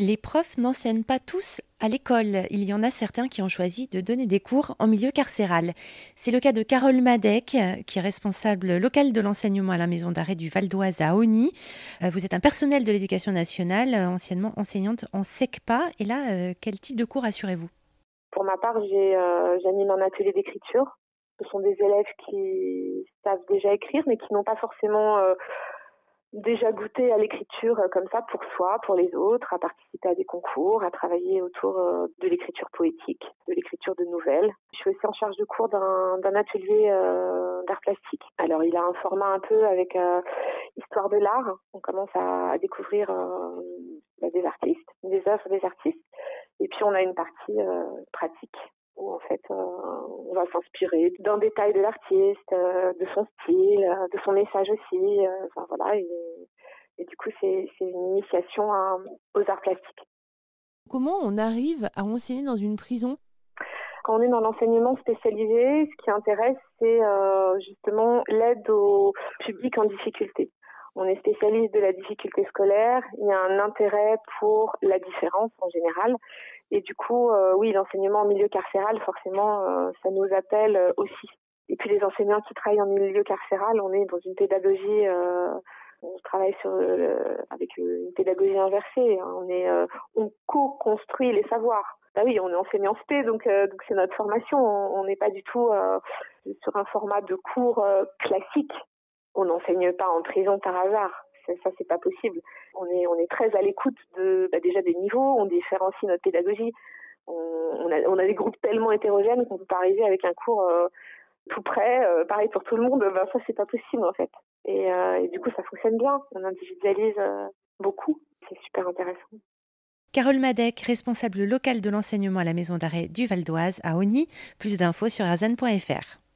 Les profs n'enseignent pas tous à l'école. Il y en a certains qui ont choisi de donner des cours en milieu carcéral. C'est le cas de Carole Madec, qui est responsable locale de l'enseignement à la maison d'arrêt du Val d'Oise à Oni. Euh, vous êtes un personnel de l'éducation nationale, euh, anciennement enseignante en SECPA. Et là, euh, quel type de cours assurez-vous? Pour ma part, j'anime un atelier d'écriture. Ce sont des élèves qui savent déjà écrire, mais qui n'ont pas forcément déjà goûté à l'écriture euh, comme ça pour soi, pour les autres, à participer à des concours, à travailler autour euh, de l'écriture poétique, de l'écriture de nouvelles. Je suis aussi en charge de cours d'un atelier euh, d'art plastique. Alors il a un format un peu avec histoire de l'art. On commence à, découvrir bah, des artistes, des œuvres des artistes. Et puis on a une partie pratique où en fait on va s'inspirer d'un détail de l'artiste, euh, de son style, euh, de son message aussi. Euh, enfin voilà, et, du coup c'est une initiation aux arts plastiques. Comment on arrive à enseigner dans une prison? Quand on est dans l'enseignement spécialisé, ce qui intéresse, c'est justement l'aide au public en difficulté. On est spécialiste de la difficulté scolaire, il y a un intérêt pour la différence en général. Et du coup, euh, oui, l'enseignement en milieu carcéral, forcément, euh, ça nous appelle euh, aussi. Et puis les enseignants qui travaillent en milieu carcéral, on est dans une pédagogie, on travaille sur avec une pédagogie inversée. Hein. On est, on co-construit les savoirs. Bah oui, on est enseignant spé, donc donc c'est notre formation. On n'est pas du tout sur un format de cours classique. On n'enseigne pas en prison par hasard ça c'est pas possible. On est très à l'écoute bah, déjà des niveaux, on différencie notre pédagogie. On, a, des groupes tellement hétérogènes qu'on peut pas arriver avec un cours euh, tout près, euh, pareil pour tout le monde. Ben ça c'est pas possible en fait. Et, euh, et, du coup ça fonctionne bien. On individualise beaucoup. C'est super intéressant. Carole Madec, responsable locale de l'enseignement à la maison d'arrêt du Val d'Oise à Oni. Plus d'infos sur arzan.fr.